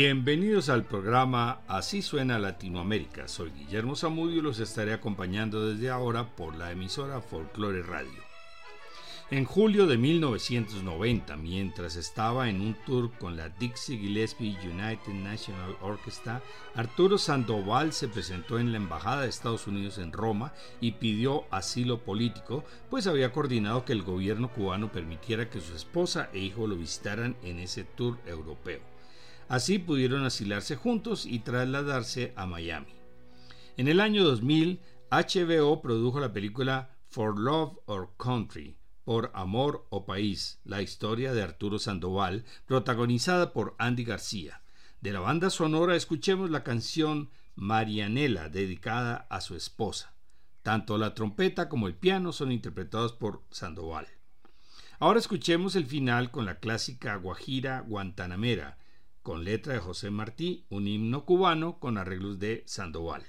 Bienvenidos al programa Así suena Latinoamérica. Soy Guillermo Zamudio y los estaré acompañando desde ahora por la emisora Folklore Radio. En julio de 1990, mientras estaba en un tour con la Dixie Gillespie United National Orchestra, Arturo Sandoval se presentó en la Embajada de Estados Unidos en Roma y pidió asilo político, pues había coordinado que el gobierno cubano permitiera que su esposa e hijo lo visitaran en ese tour europeo. Así pudieron asilarse juntos y trasladarse a Miami. En el año 2000, HBO produjo la película For Love or Country, por Amor o País, la historia de Arturo Sandoval, protagonizada por Andy García. De la banda sonora escuchemos la canción Marianela, dedicada a su esposa. Tanto la trompeta como el piano son interpretados por Sandoval. Ahora escuchemos el final con la clásica Guajira Guantanamera, con letra de José Martí, un himno cubano con arreglos de Sandoval.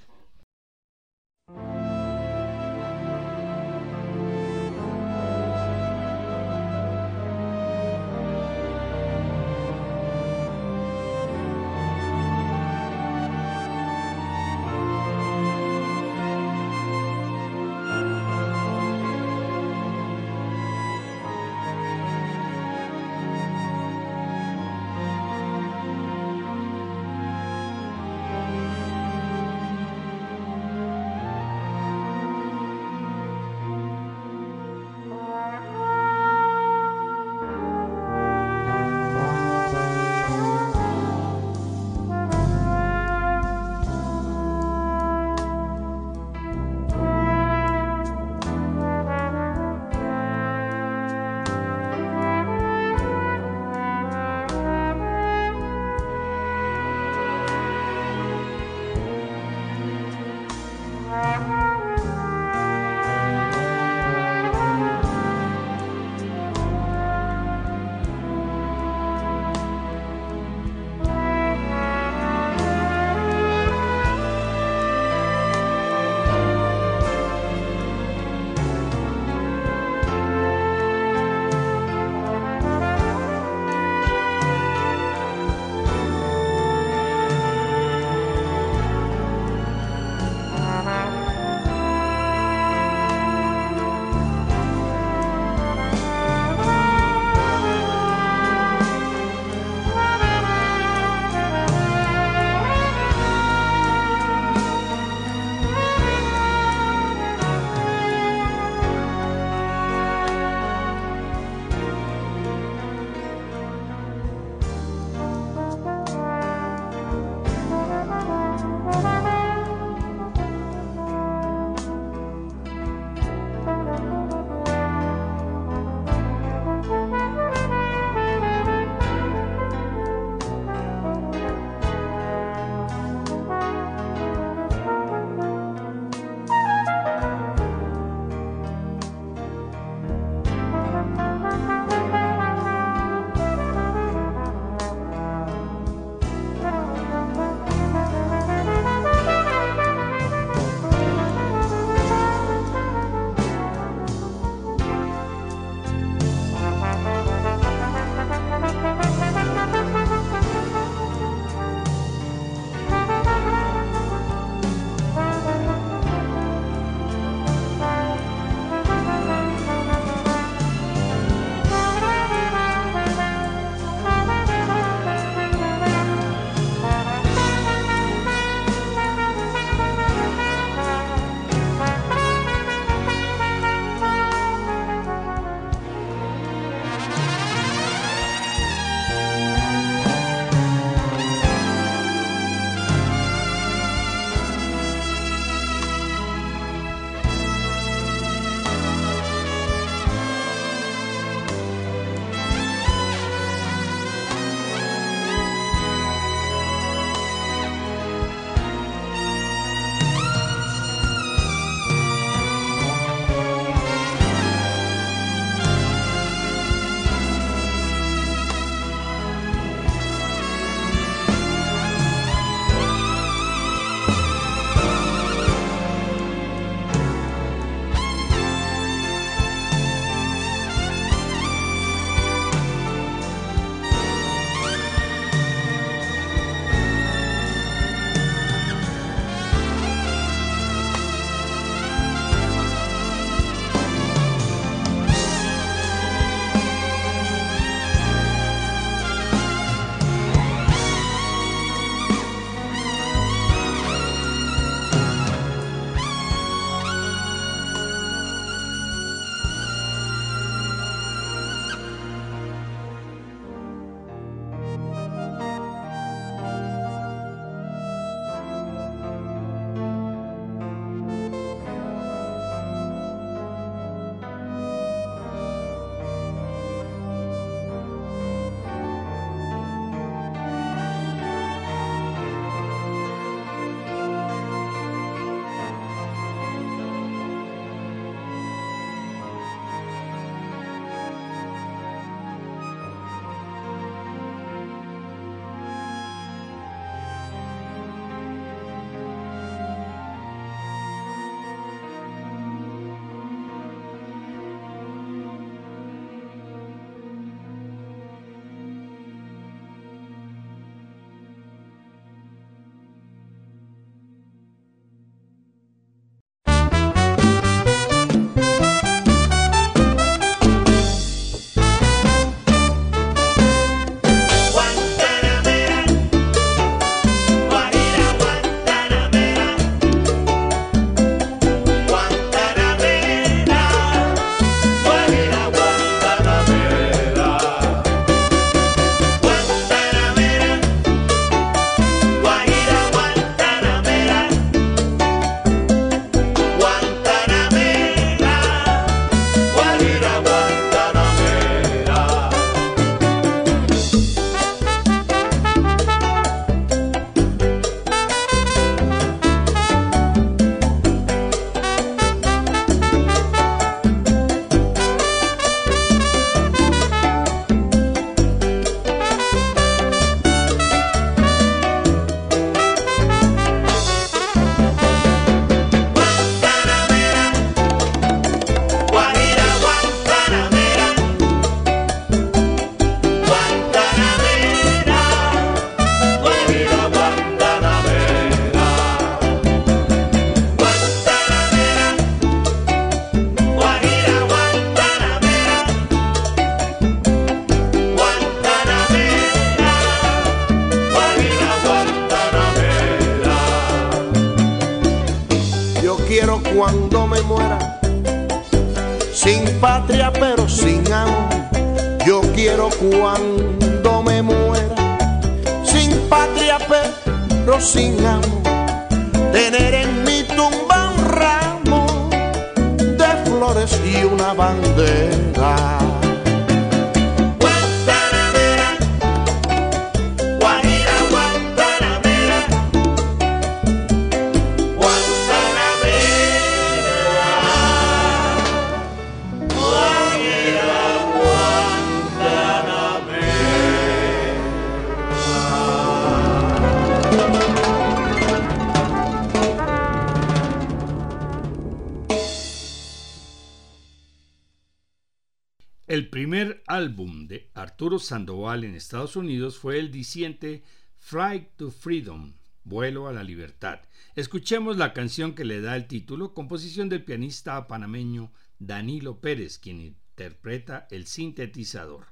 El primer álbum de Arturo Sandoval en Estados Unidos fue el diciente Flight to Freedom, Vuelo a la Libertad. Escuchemos la canción que le da el título, composición del pianista panameño Danilo Pérez, quien interpreta el sintetizador.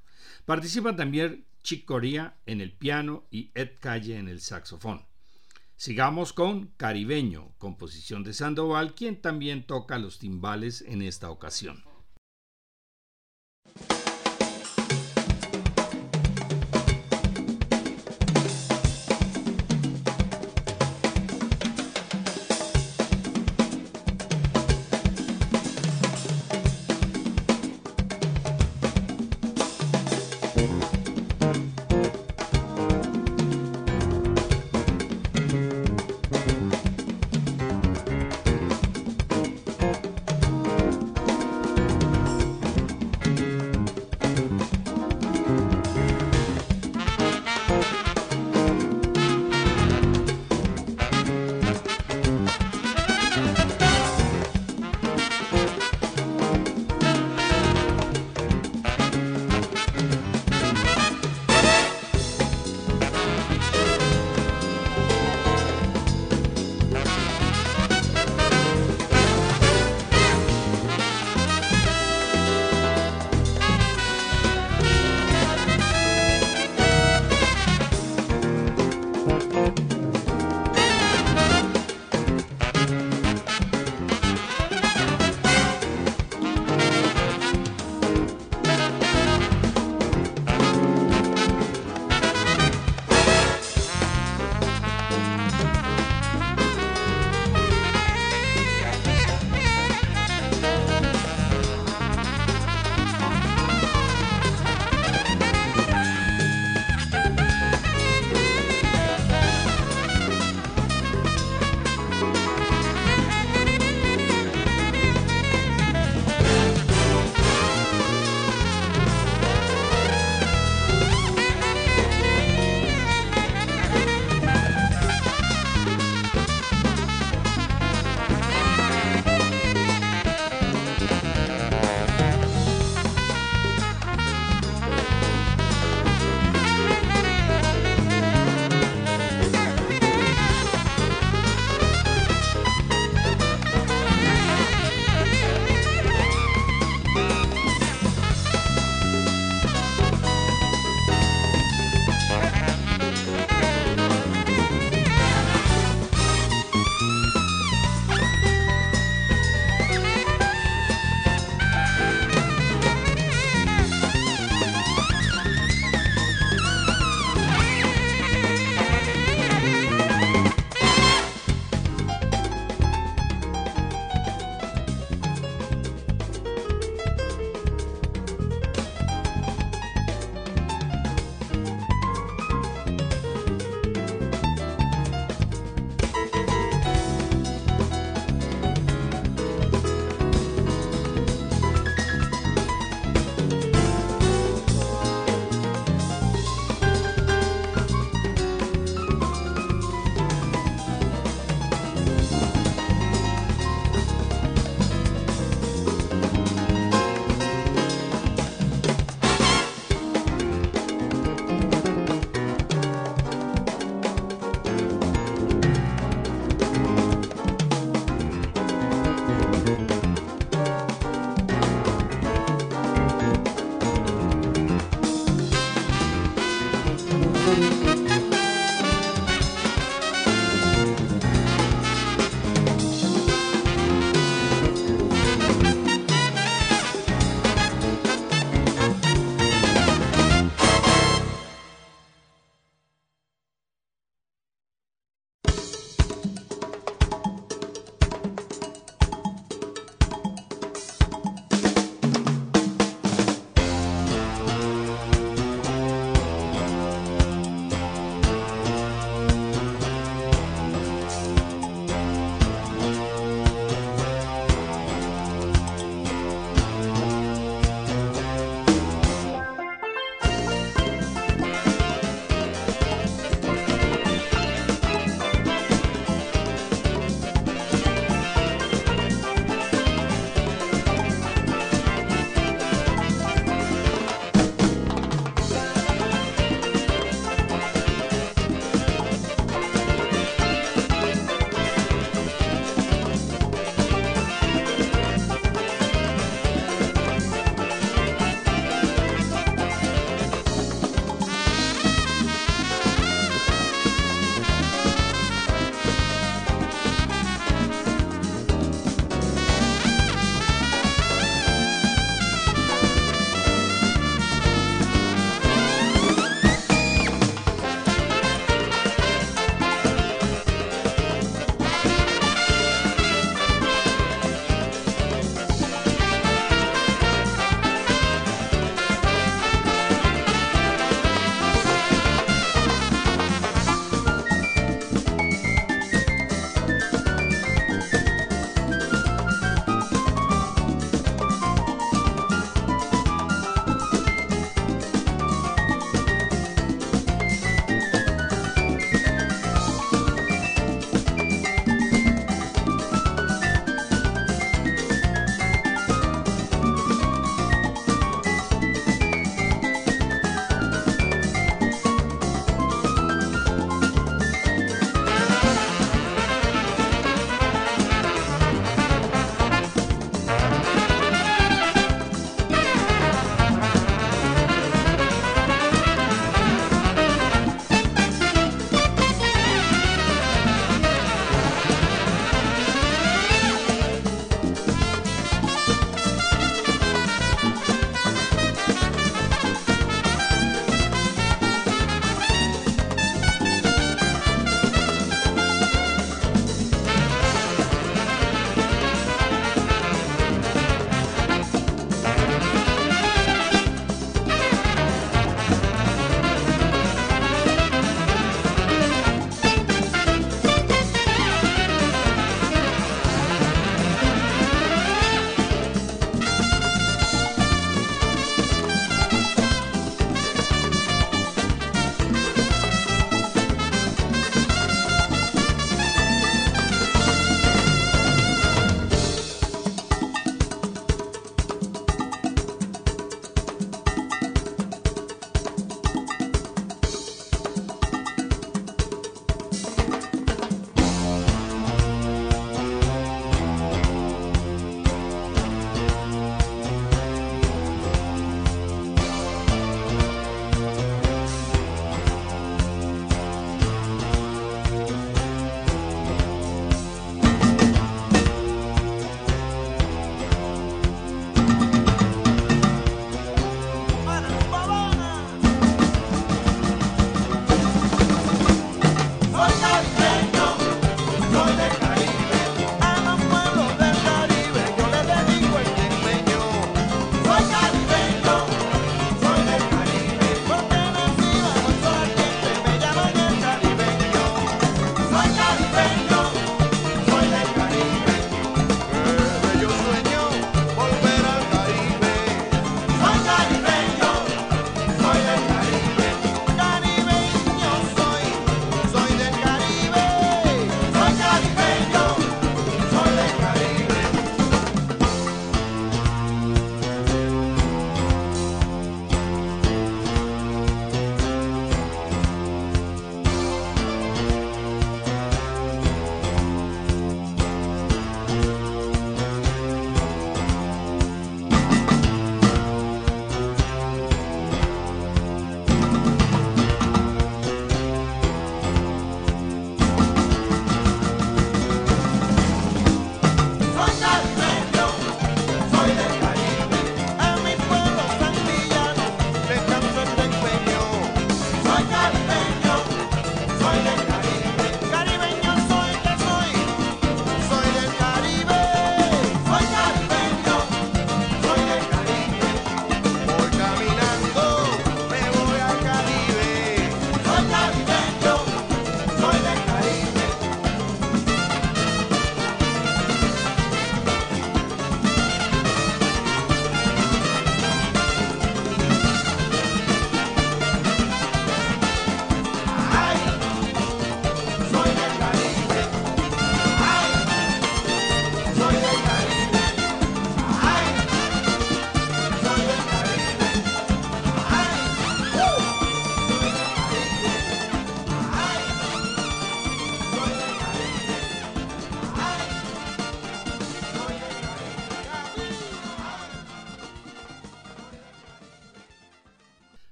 Participan también Chick Corea en el piano y Ed Calle en el saxofón. Sigamos con Caribeño, composición de Sandoval, quien también toca los timbales en esta ocasión.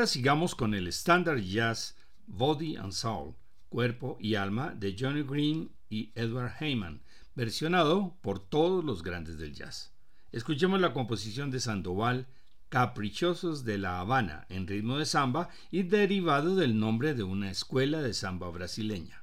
Ahora sigamos con el standard jazz Body and Soul, Cuerpo y Alma de Johnny Green y Edward Heyman, versionado por todos los grandes del jazz. Escuchemos la composición de Sandoval, Caprichosos de La Habana, en ritmo de samba y derivado del nombre de una escuela de samba brasileña.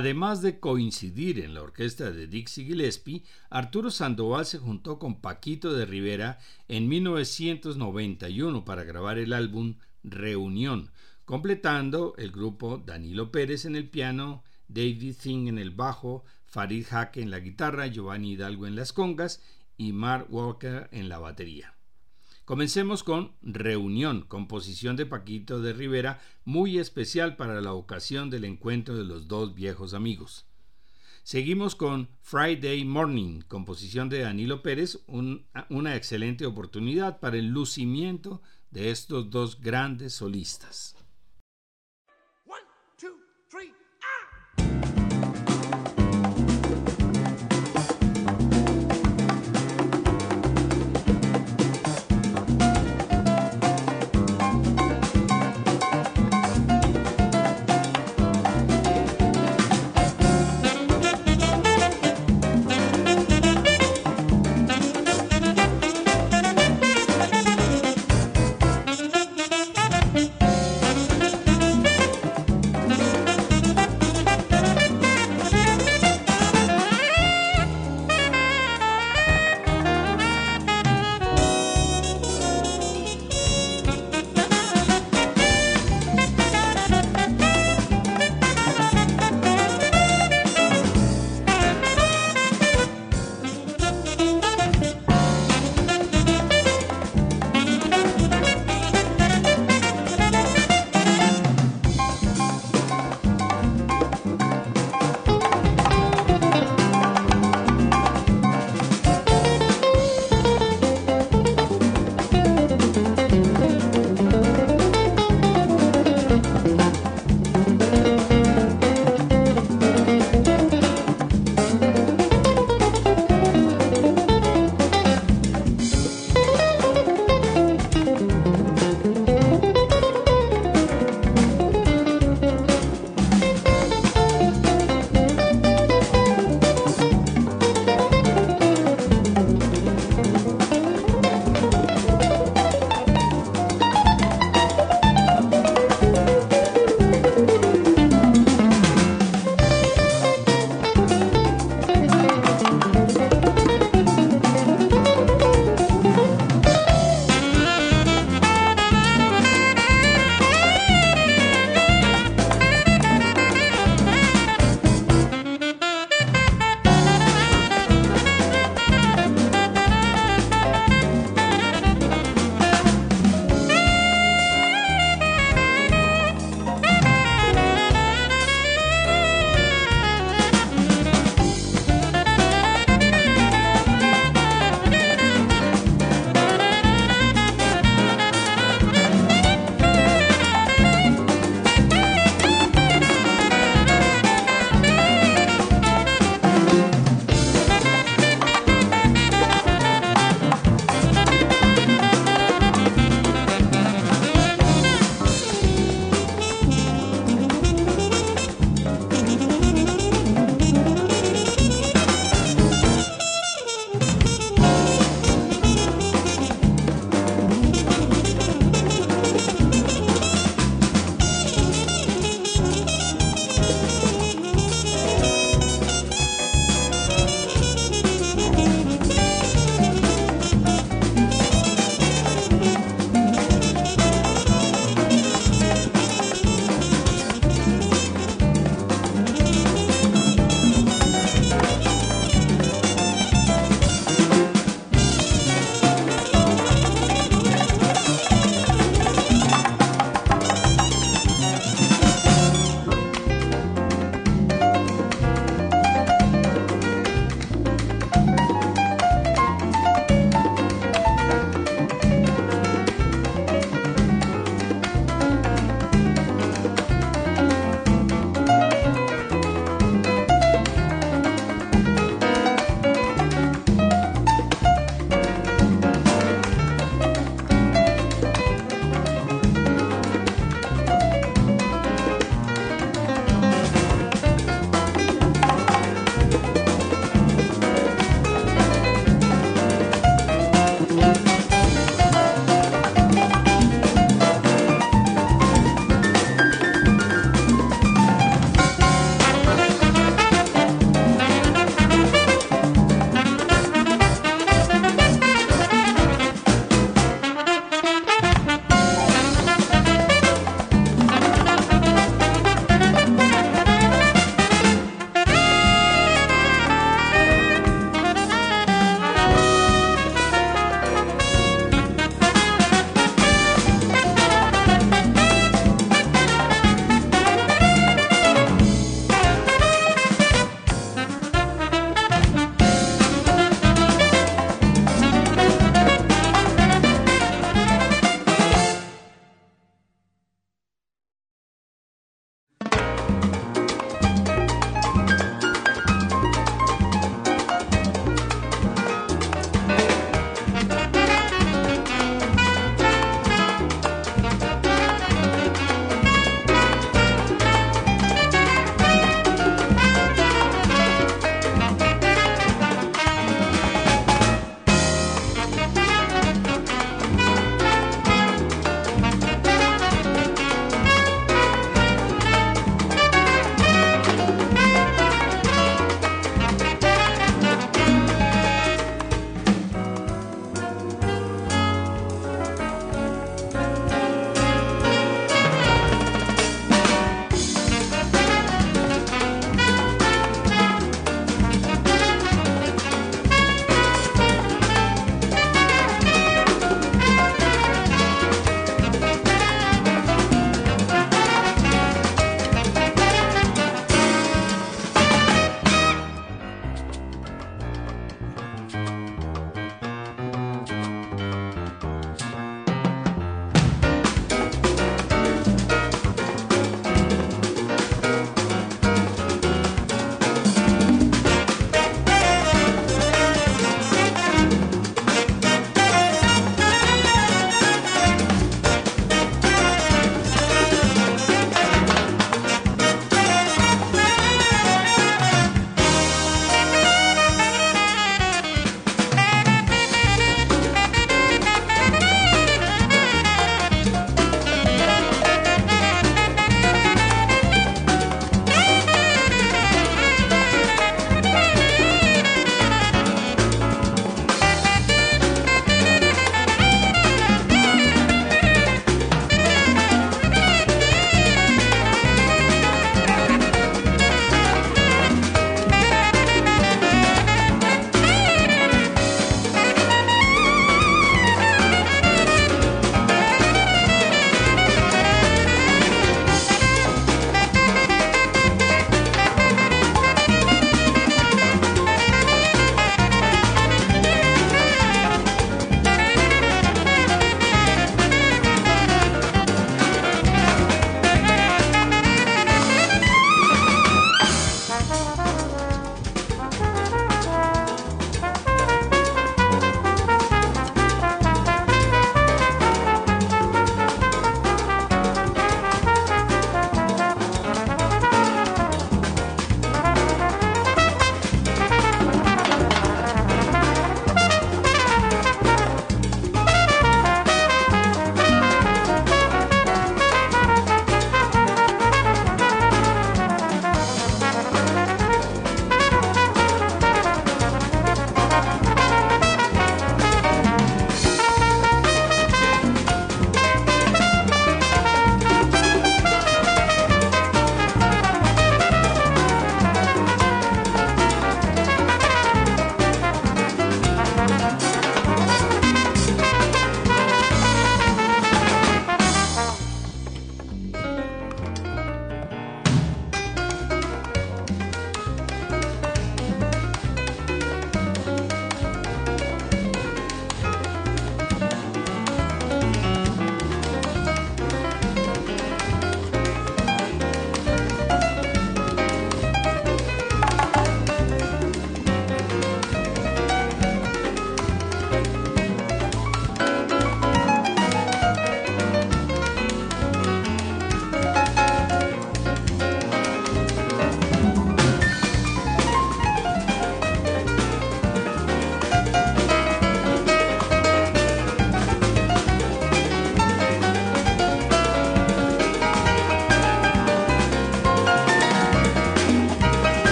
Además de coincidir en la orquesta de Dixie Gillespie, Arturo Sandoval se juntó con Paquito de Rivera en 1991 para grabar el álbum Reunión, completando el grupo Danilo Pérez en el piano, David Thing en el bajo, Farid Jaque en la guitarra, Giovanni Hidalgo en las congas y Mark Walker en la batería. Comencemos con Reunión, composición de Paquito de Rivera, muy especial para la ocasión del encuentro de los dos viejos amigos. Seguimos con Friday Morning, composición de Danilo Pérez, una excelente oportunidad para el lucimiento de estos dos grandes solistas.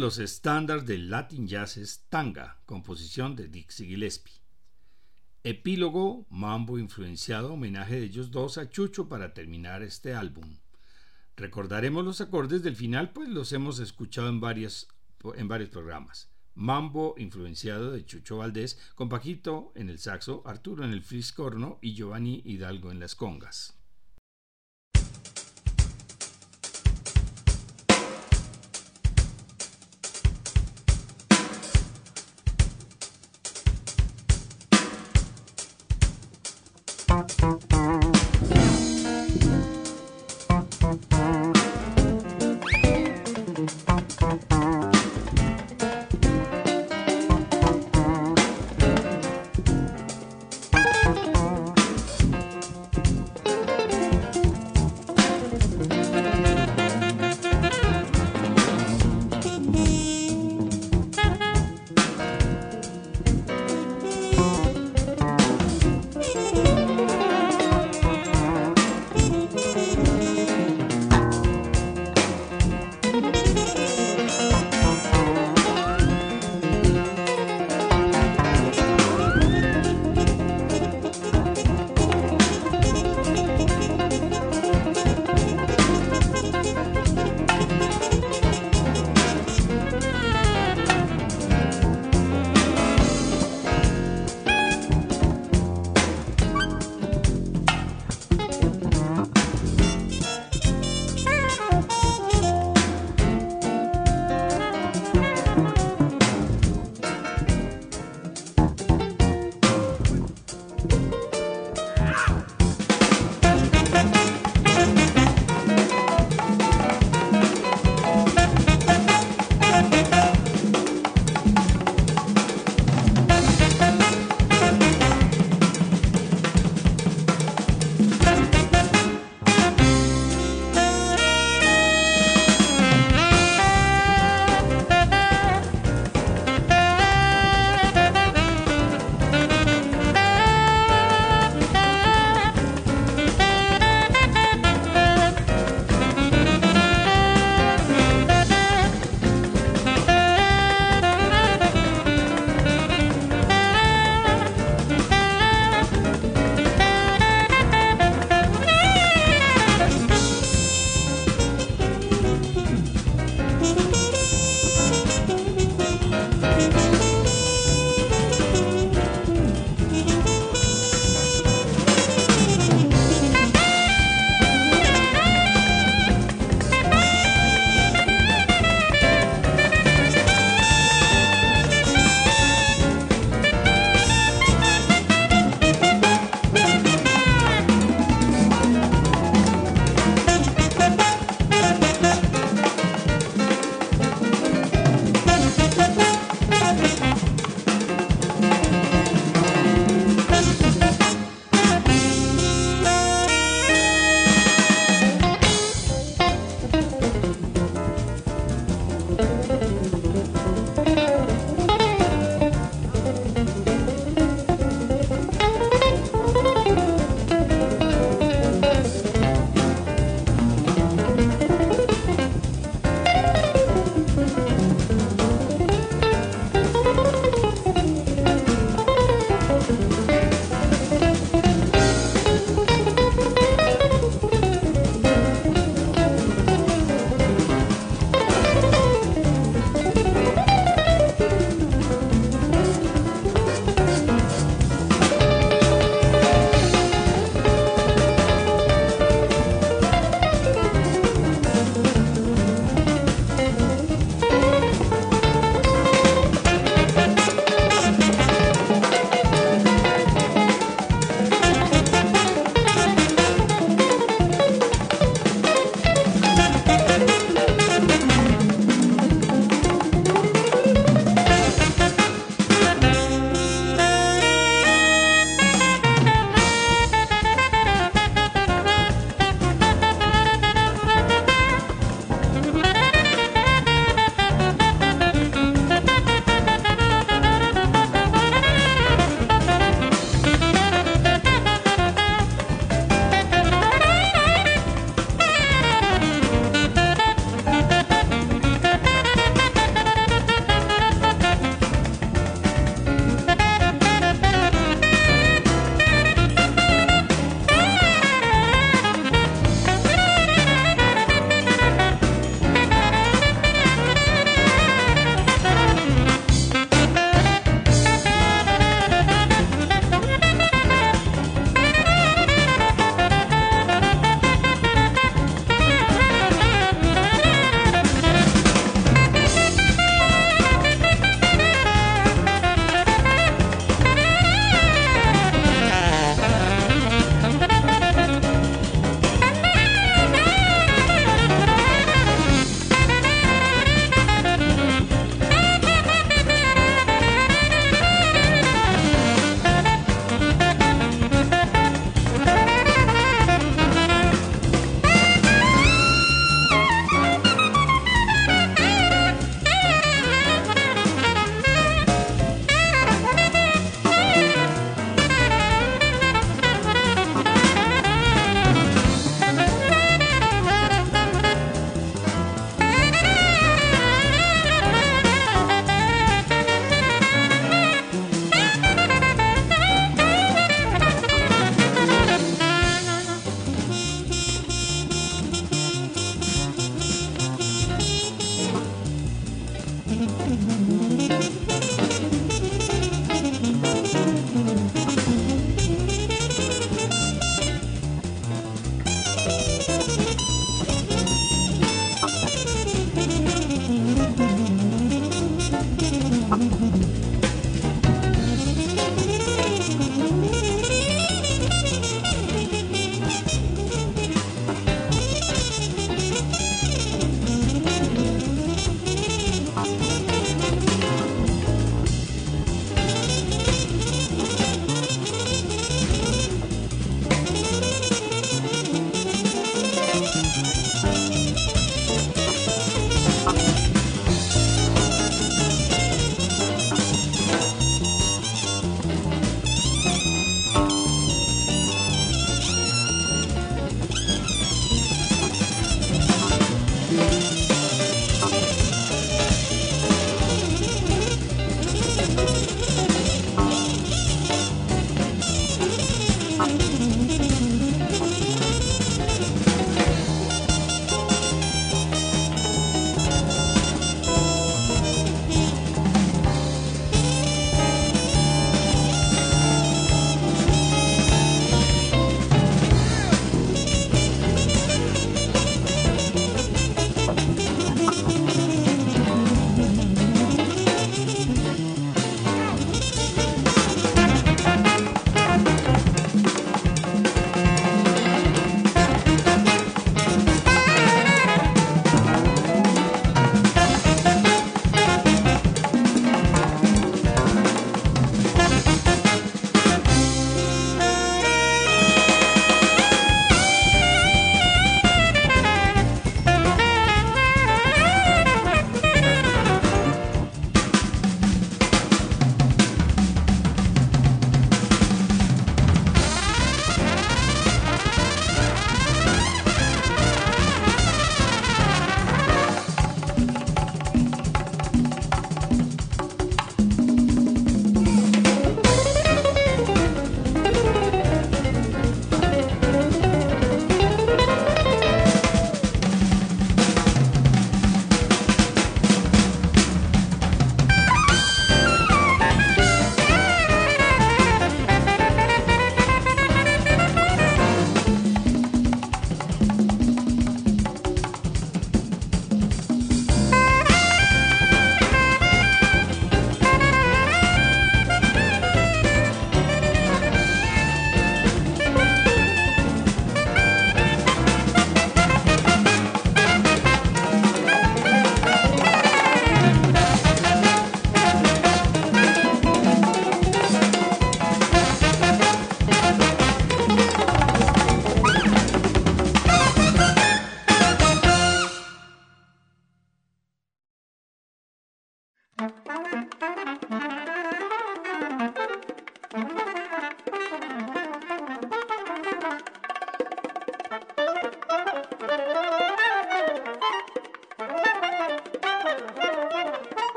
Los estándares del Latin Jazz es Tanga, composición de Dixie Gillespie. Epílogo, mambo influenciado, homenaje de ellos dos a Chucho para terminar este álbum. Recordaremos los acordes del final, pues los hemos escuchado en, varios, en varios programas. Mambo influenciado de Chucho Valdés, con Paquito en el saxo, Arturo en el fliscorno y Giovanni Hidalgo en las congas.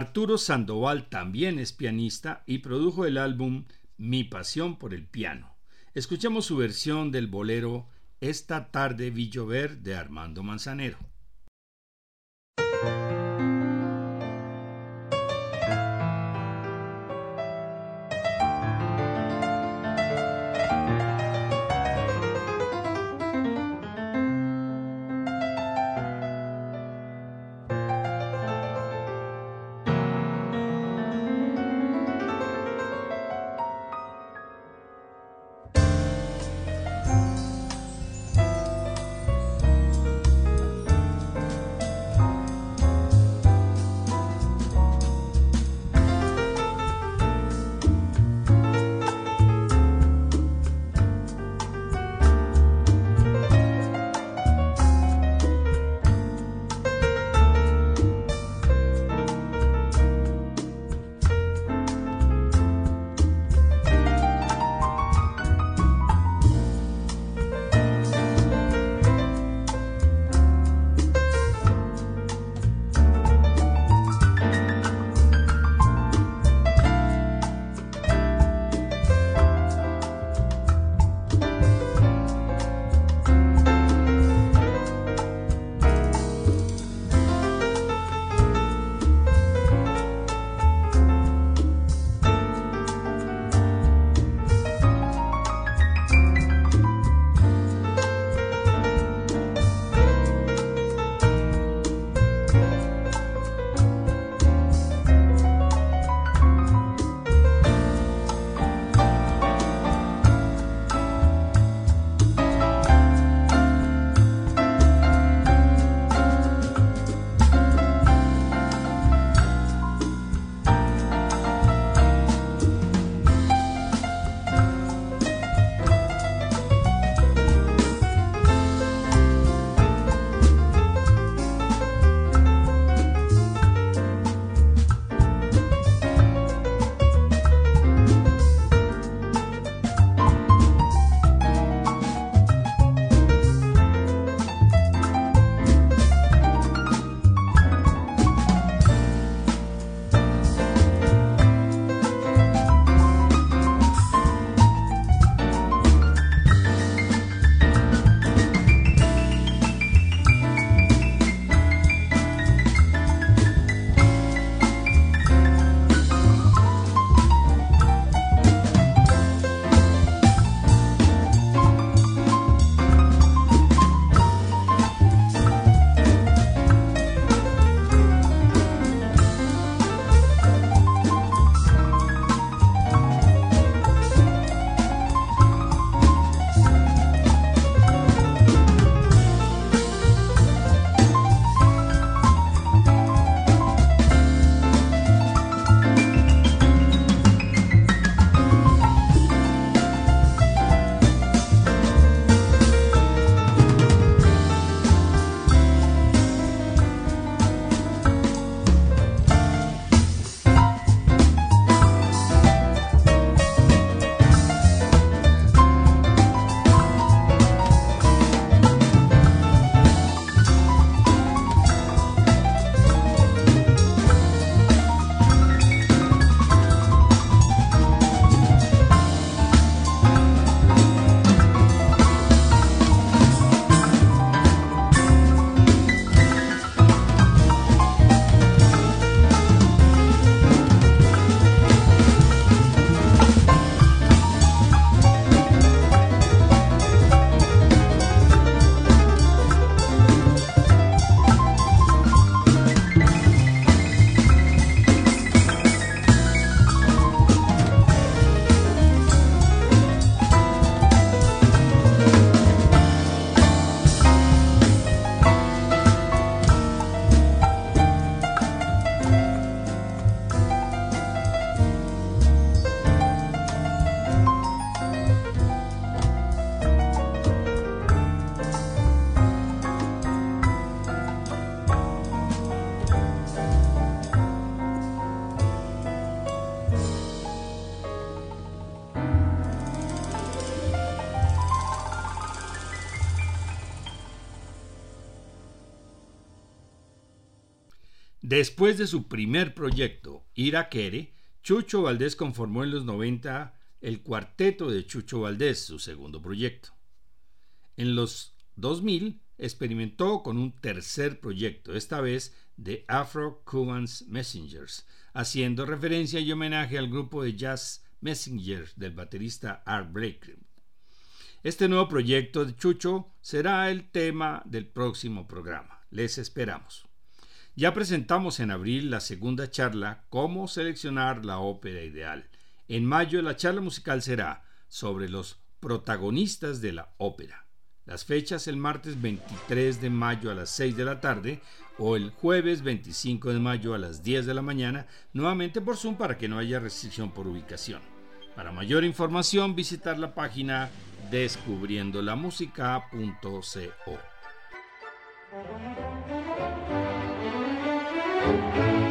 Arturo Sandoval también es pianista y produjo el álbum Mi pasión por el piano. Escuchemos su versión del bolero Esta tarde vi llover de Armando Manzanero. Después de su primer proyecto, Iraquere, Chucho Valdés conformó en los 90 el cuarteto de Chucho Valdés, su segundo proyecto. En los 2000 experimentó con un tercer proyecto, esta vez de Afro-Cubans Messengers, haciendo referencia y homenaje al grupo de jazz Messengers del baterista Art Blakey. Este nuevo proyecto de Chucho será el tema del próximo programa. Les esperamos. Ya presentamos en abril la segunda charla Cómo seleccionar la ópera ideal. En mayo la charla musical será sobre los protagonistas de la ópera. Las fechas el martes 23 de mayo a las 6 de la tarde o el jueves 25 de mayo a las 10 de la mañana, nuevamente por Zoom para que no haya restricción por ubicación. Para mayor información visitar la página descubriendolamusica.co. Thank you.